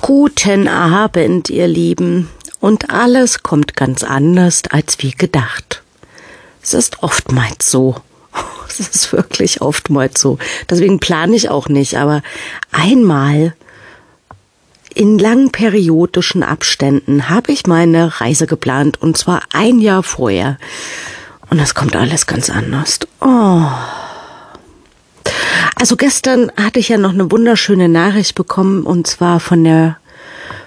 Guten Abend, ihr Lieben. Und alles kommt ganz anders als wie gedacht. Es ist oftmals so. Es ist wirklich oftmals so. Deswegen plane ich auch nicht. Aber einmal in langen periodischen Abständen habe ich meine Reise geplant. Und zwar ein Jahr vorher. Und es kommt alles ganz anders. Oh. Also gestern hatte ich ja noch eine wunderschöne Nachricht bekommen und zwar von der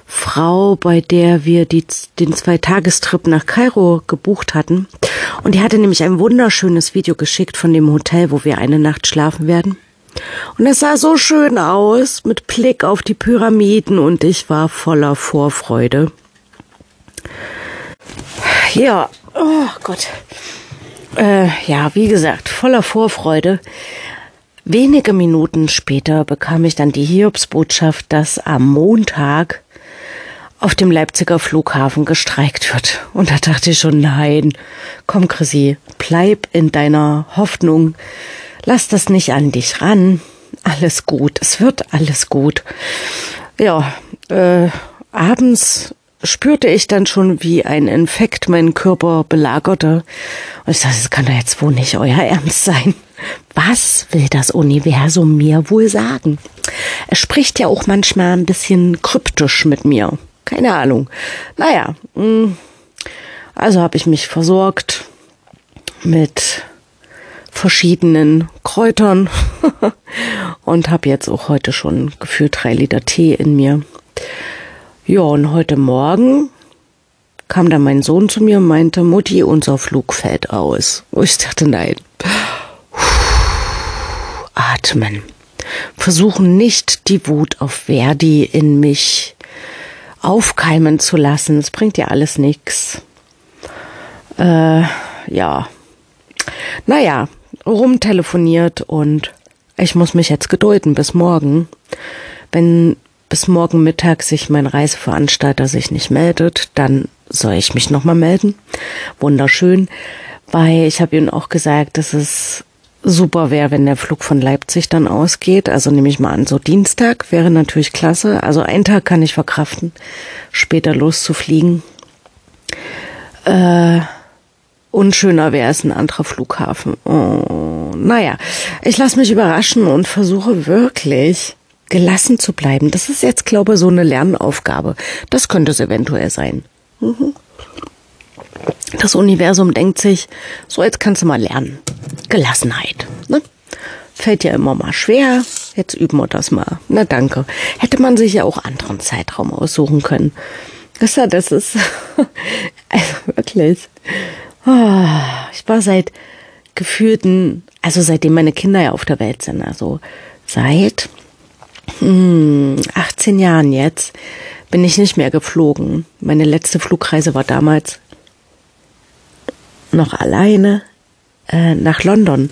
Frau, bei der wir die, den Zweitagestrip nach Kairo gebucht hatten. Und die hatte nämlich ein wunderschönes Video geschickt von dem Hotel, wo wir eine Nacht schlafen werden. Und es sah so schön aus, mit Blick auf die Pyramiden und ich war voller Vorfreude. Ja, oh Gott. Äh, ja, wie gesagt, voller Vorfreude. Wenige Minuten später bekam ich dann die Hiobsbotschaft, dass am Montag auf dem Leipziger Flughafen gestreikt wird. Und da dachte ich schon, nein, komm Chrissy, bleib in deiner Hoffnung, lass das nicht an dich ran, alles gut, es wird alles gut. Ja, äh, abends spürte ich dann schon, wie ein Infekt meinen Körper belagerte. Und ich dachte, das kann doch jetzt wohl nicht euer Ernst sein. Was will das Universum mir wohl sagen? Es spricht ja auch manchmal ein bisschen kryptisch mit mir. Keine Ahnung. Naja, mm, also habe ich mich versorgt mit verschiedenen Kräutern und habe jetzt auch heute schon gefühlt drei Liter Tee in mir. Ja, und heute Morgen kam dann mein Sohn zu mir und meinte, Mutti, unser Flug fällt aus. Und ich dachte, nein. Atmen. Versuchen nicht die Wut auf Verdi in mich aufkeimen zu lassen. Es bringt ja alles nichts. Äh, ja. Naja, rumtelefoniert und ich muss mich jetzt gedulden bis morgen. Wenn bis morgen Mittag sich mein Reiseveranstalter sich nicht meldet, dann soll ich mich nochmal melden. Wunderschön, weil ich habe ihm auch gesagt, dass es super wäre, wenn der Flug von Leipzig dann ausgeht. Also nehme ich mal an, so Dienstag wäre natürlich klasse. Also einen Tag kann ich verkraften, später loszufliegen. Äh, unschöner wäre es ein anderer Flughafen. Oh, naja, ich lasse mich überraschen und versuche wirklich gelassen zu bleiben. Das ist jetzt, glaube ich, so eine Lernaufgabe. Das könnte es eventuell sein. Mhm. Das Universum denkt sich, so jetzt kannst du mal lernen. Gelassenheit. Ne? Fällt ja immer mal schwer. Jetzt üben wir das mal. Na danke. Hätte man sich ja auch anderen Zeitraum aussuchen können. Das, ist also wirklich. Oh, ich war seit gefühlten, also seitdem meine Kinder ja auf der Welt sind, also seit hm, 18 Jahren jetzt, bin ich nicht mehr geflogen. Meine letzte Flugreise war damals noch alleine äh, nach London.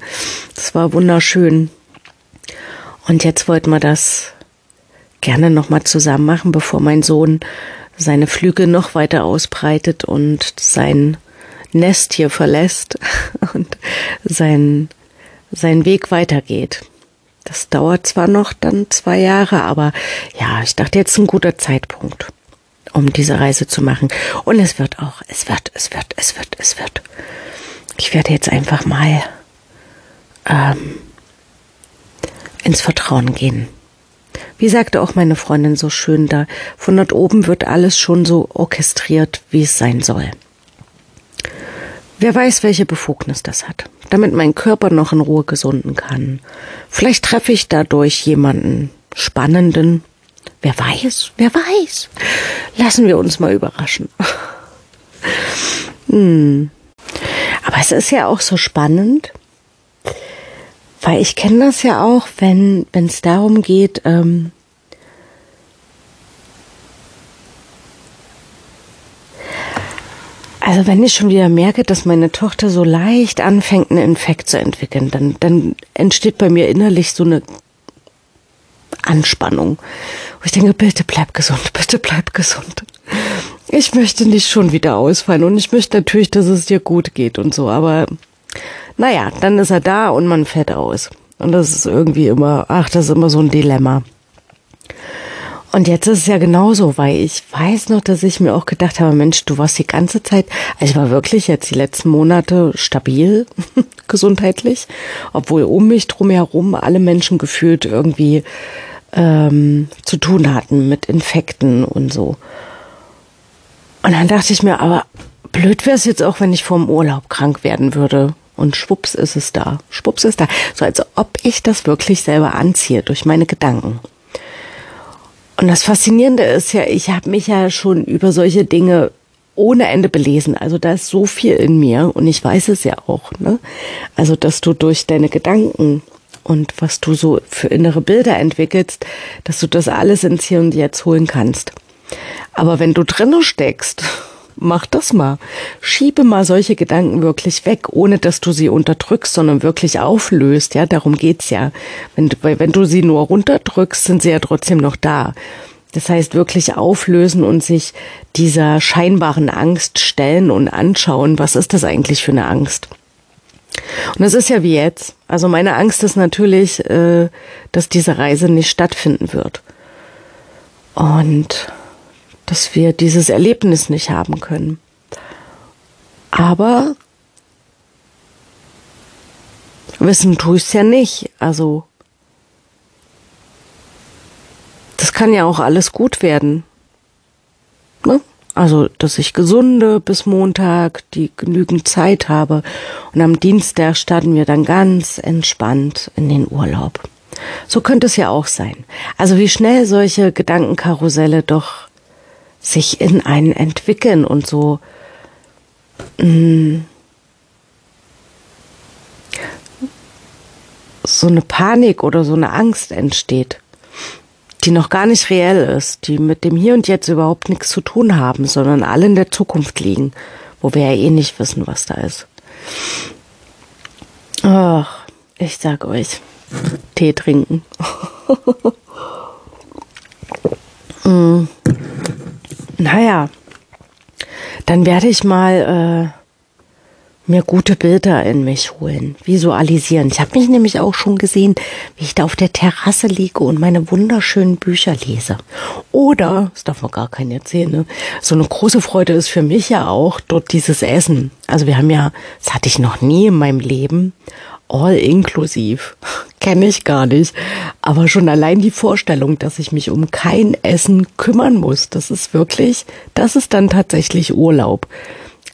Das war wunderschön. Und jetzt wollten wir das gerne nochmal zusammen machen, bevor mein Sohn seine Flügel noch weiter ausbreitet und sein Nest hier verlässt und sein, sein Weg weitergeht. Das dauert zwar noch dann zwei Jahre, aber ja, ich dachte jetzt ein guter Zeitpunkt, um diese Reise zu machen. Und es wird auch, es wird, es wird, es wird, es wird ich werde jetzt einfach mal ähm, ins Vertrauen gehen. Wie sagte auch meine Freundin so schön da, von dort oben wird alles schon so orchestriert, wie es sein soll. Wer weiß, welche Befugnis das hat, damit mein Körper noch in Ruhe gesunden kann. Vielleicht treffe ich dadurch jemanden Spannenden. Wer weiß, wer weiß. Lassen wir uns mal überraschen. hm. Aber es ist ja auch so spannend, weil ich kenne das ja auch, wenn es darum geht, ähm, Also wenn ich schon wieder merke, dass meine Tochter so leicht anfängt, einen Infekt zu entwickeln, dann, dann entsteht bei mir innerlich so eine Anspannung. Wo ich denke, bitte bleib gesund, bitte bleib gesund ich möchte nicht schon wieder ausfallen und ich möchte natürlich, dass es dir gut geht und so, aber naja, dann ist er da und man fährt aus. Und das ist irgendwie immer, ach, das ist immer so ein Dilemma. Und jetzt ist es ja genauso, weil ich weiß noch, dass ich mir auch gedacht habe, Mensch, du warst die ganze Zeit, also ich war wirklich jetzt die letzten Monate stabil gesundheitlich, obwohl um mich drumherum alle Menschen gefühlt irgendwie ähm, zu tun hatten mit Infekten und so. Und dann dachte ich mir, aber blöd wäre es jetzt auch, wenn ich vor dem Urlaub krank werden würde. Und schwupps ist es da. Schwupps ist da. So als ob ich das wirklich selber anziehe durch meine Gedanken. Und das Faszinierende ist ja, ich habe mich ja schon über solche Dinge ohne Ende belesen. Also da ist so viel in mir und ich weiß es ja auch. Ne? Also dass du durch deine Gedanken und was du so für innere Bilder entwickelst, dass du das alles ins Hier und Jetzt holen kannst. Aber wenn du drinnen steckst mach das mal. Schiebe mal solche Gedanken wirklich weg, ohne dass du sie unterdrückst, sondern wirklich auflöst. Ja, darum geht's ja. Wenn wenn du sie nur runterdrückst, sind sie ja trotzdem noch da. Das heißt, wirklich auflösen und sich dieser scheinbaren Angst stellen und anschauen, was ist das eigentlich für eine Angst? Und das ist ja wie jetzt. Also meine Angst ist natürlich, äh, dass diese Reise nicht stattfinden wird. Und dass wir dieses Erlebnis nicht haben können. Aber wissen tue ich es ja nicht. Also das kann ja auch alles gut werden. Also, dass ich gesunde bis Montag, die genügend Zeit habe. Und am Dienstag starten wir dann ganz entspannt in den Urlaub. So könnte es ja auch sein. Also wie schnell solche Gedankenkarusselle doch sich in einen entwickeln und so mh, mm, so eine Panik oder so eine Angst entsteht, die noch gar nicht reell ist, die mit dem Hier und Jetzt überhaupt nichts zu tun haben, sondern alle in der Zukunft liegen, wo wir ja eh nicht wissen, was da ist. Ach, ich sag euch, Tee trinken. mm. Naja, dann werde ich mal äh, mir gute Bilder in mich holen, visualisieren. Ich habe mich nämlich auch schon gesehen, wie ich da auf der Terrasse liege und meine wunderschönen Bücher lese. Oder, das darf man gar keinen erzählen, ne? so eine große Freude ist für mich ja auch dort dieses Essen. Also wir haben ja, das hatte ich noch nie in meinem Leben, all inklusiv. Kenne ich gar nicht. Aber schon allein die Vorstellung, dass ich mich um kein Essen kümmern muss, das ist wirklich, das ist dann tatsächlich Urlaub.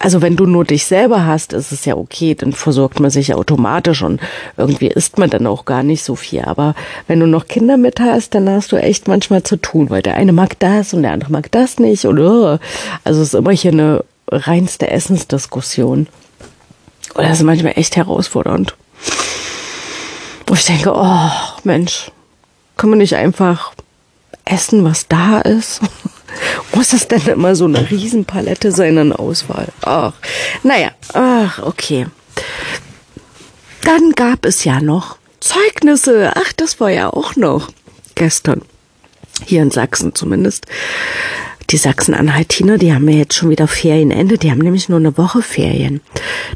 Also wenn du nur dich selber hast, ist es ja okay, dann versorgt man sich automatisch und irgendwie isst man dann auch gar nicht so viel. Aber wenn du noch Kinder mit hast, dann hast du echt manchmal zu tun, weil der eine mag das und der andere mag das nicht. Oder also es ist immer hier eine reinste Essensdiskussion. Oder das ist manchmal echt herausfordernd. Wo ich denke, oh Mensch, kann man nicht einfach essen, was da ist? Muss das denn immer so eine Riesenpalette sein an Auswahl? Ach, naja, ach, okay. Dann gab es ja noch Zeugnisse. Ach, das war ja auch noch gestern. Hier in Sachsen zumindest die Sachsen-Anhaltiner, die haben ja jetzt schon wieder Ferienende, die haben nämlich nur eine Woche Ferien.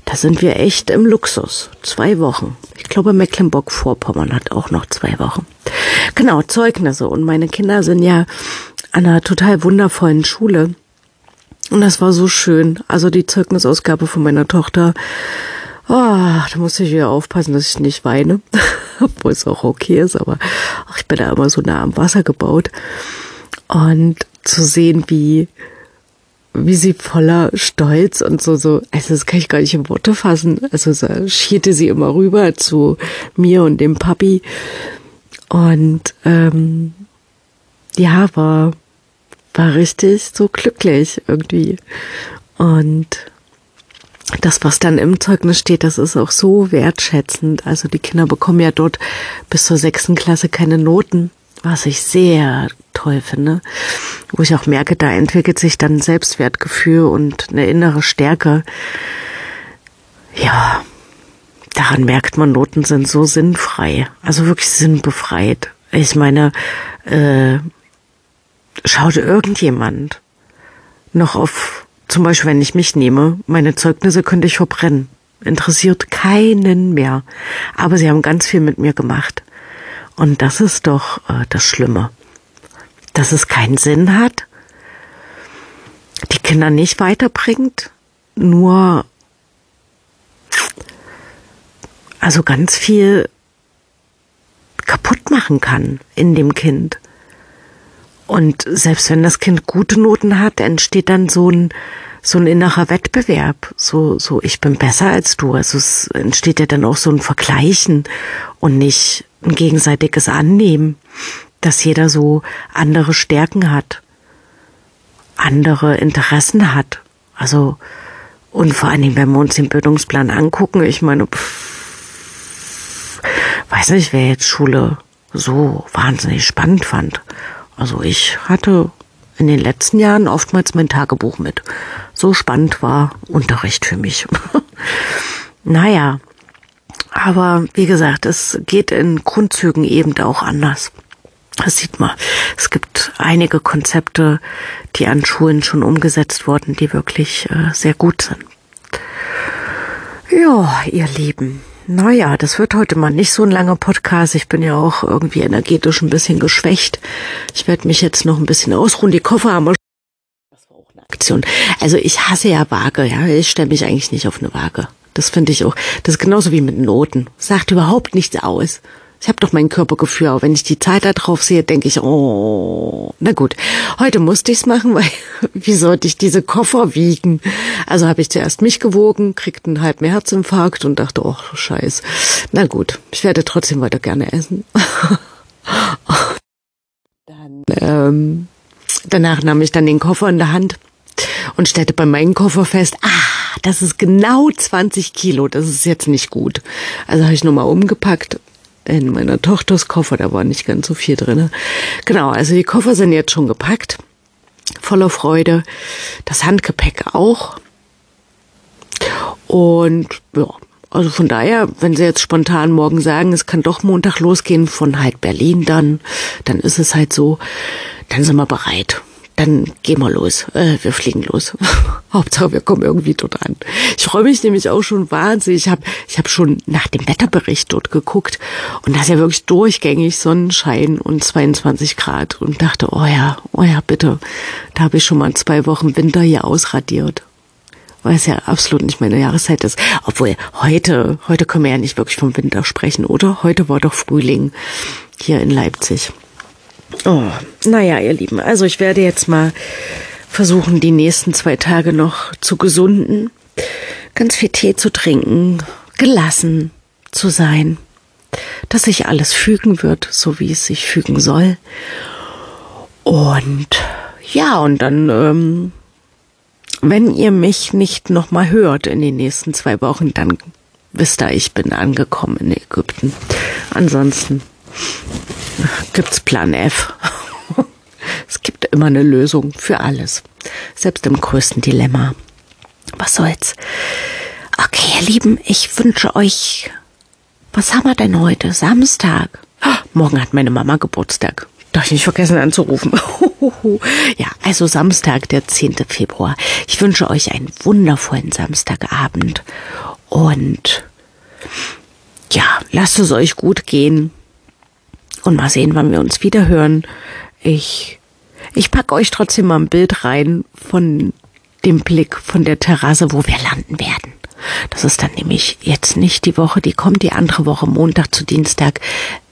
Da sind wir echt im Luxus. Zwei Wochen. Ich glaube, Mecklenburg-Vorpommern hat auch noch zwei Wochen. Genau, Zeugnisse. Und meine Kinder sind ja an einer total wundervollen Schule. Und das war so schön. Also die Zeugnisausgabe von meiner Tochter. Oh, da muss ich wieder aufpassen, dass ich nicht weine. Obwohl es auch okay ist, aber ach, ich bin da immer so nah am Wasser gebaut. Und zu sehen, wie, wie sie voller Stolz und so, so, also das kann ich gar nicht in Worte fassen. Also so schierte sie immer rüber zu mir und dem Papi. Und ähm, ja, war, war richtig so glücklich irgendwie. Und das, was dann im Zeugnis steht, das ist auch so wertschätzend. Also die Kinder bekommen ja dort bis zur sechsten Klasse keine Noten was ich sehr toll finde, wo ich auch merke, da entwickelt sich dann Selbstwertgefühl und eine innere Stärke. Ja, daran merkt man, Noten sind so sinnfrei, also wirklich sinnbefreit. Ich meine, äh, schaut irgendjemand noch auf, zum Beispiel, wenn ich mich nehme, meine Zeugnisse könnte ich verbrennen. Interessiert keinen mehr. Aber sie haben ganz viel mit mir gemacht. Und das ist doch äh, das Schlimme. dass es keinen Sinn hat, die Kinder nicht weiterbringt, nur also ganz viel kaputt machen kann in dem Kind. Und selbst wenn das Kind gute Noten hat, entsteht dann so ein, so ein innerer Wettbewerb. So, so, ich bin besser als du. Also es entsteht ja dann auch so ein Vergleichen und nicht ein gegenseitiges Annehmen, dass jeder so andere Stärken hat, andere Interessen hat. Also, und vor allen Dingen, wenn wir uns den Bildungsplan angucken, ich meine, pff, weiß nicht, wer jetzt Schule so wahnsinnig spannend fand. Also ich hatte in den letzten Jahren oftmals mein Tagebuch mit. So spannend war Unterricht für mich. naja, aber wie gesagt, es geht in Grundzügen eben auch anders. Das sieht man. Es gibt einige Konzepte, die an Schulen schon umgesetzt wurden, die wirklich äh, sehr gut sind. Ja, ihr Lieben. Naja, das wird heute mal nicht so ein langer Podcast. Ich bin ja auch irgendwie energetisch ein bisschen geschwächt. Ich werde mich jetzt noch ein bisschen ausruhen. Die Koffer haben wir. Das war auch eine Aktion. Also ich hasse ja Waage, ja. Ich stelle mich eigentlich nicht auf eine Waage. Das finde ich auch. Das ist genauso wie mit Noten. Sagt überhaupt nichts aus. Ich habe doch mein Körpergefühl, aber wenn ich die Zeit da drauf sehe, denke ich, oh, na gut, heute musste ich's machen, weil wie sollte ich diese Koffer wiegen? Also habe ich zuerst mich gewogen, kriegte einen halben Herzinfarkt und dachte, oh, scheiß. Na gut, ich werde trotzdem weiter gerne essen. dann, ähm, danach nahm ich dann den Koffer in der Hand und stellte bei meinem Koffer fest, ah, das ist genau 20 Kilo, das ist jetzt nicht gut. Also habe ich nochmal umgepackt in meiner Tochters Koffer, da war nicht ganz so viel drin. Genau, also die Koffer sind jetzt schon gepackt, voller Freude. Das Handgepäck auch. Und ja, also von daher, wenn Sie jetzt spontan morgen sagen, es kann doch Montag losgehen von halt Berlin dann, dann ist es halt so, dann sind wir bereit dann gehen wir los. Äh, wir fliegen los. Hauptsache, wir kommen irgendwie dort an. Ich freue mich nämlich auch schon wahnsinnig. Ich habe ich hab schon nach dem Wetterbericht dort geguckt und da ist ja wirklich durchgängig Sonnenschein und 22 Grad und dachte, oh ja, oh ja, bitte. Da habe ich schon mal zwei Wochen Winter hier ausradiert. Weil es ja absolut nicht meine Jahreszeit ist. Obwohl, heute, heute können wir ja nicht wirklich vom Winter sprechen, oder? Heute war doch Frühling hier in Leipzig. Oh, naja, ihr Lieben, also ich werde jetzt mal versuchen, die nächsten zwei Tage noch zu gesunden, ganz viel Tee zu trinken, gelassen zu sein, dass sich alles fügen wird, so wie es sich fügen soll. Und ja, und dann, ähm, wenn ihr mich nicht nochmal hört in den nächsten zwei Wochen, dann wisst ihr, ich bin angekommen in Ägypten. Ansonsten gibt's Plan F. es gibt immer eine Lösung für alles. Selbst im größten Dilemma. Was soll's? Okay, ihr Lieben, ich wünsche euch, was haben wir denn heute? Samstag. morgen hat meine Mama Geburtstag. Darf ich nicht vergessen anzurufen. ja, also Samstag, der 10. Februar. Ich wünsche euch einen wundervollen Samstagabend. Und ja, lasst es euch gut gehen. Und mal sehen, wann wir uns wieder hören. Ich, ich pack euch trotzdem mal ein Bild rein von dem Blick von der Terrasse, wo wir landen werden. Das ist dann nämlich jetzt nicht die Woche, die kommt, die andere Woche, Montag zu Dienstag,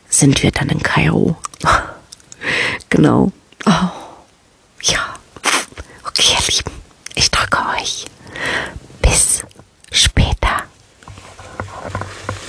sind wir dann in Kairo. genau. Oh, ja. Okay, ihr Lieben, ich drücke euch.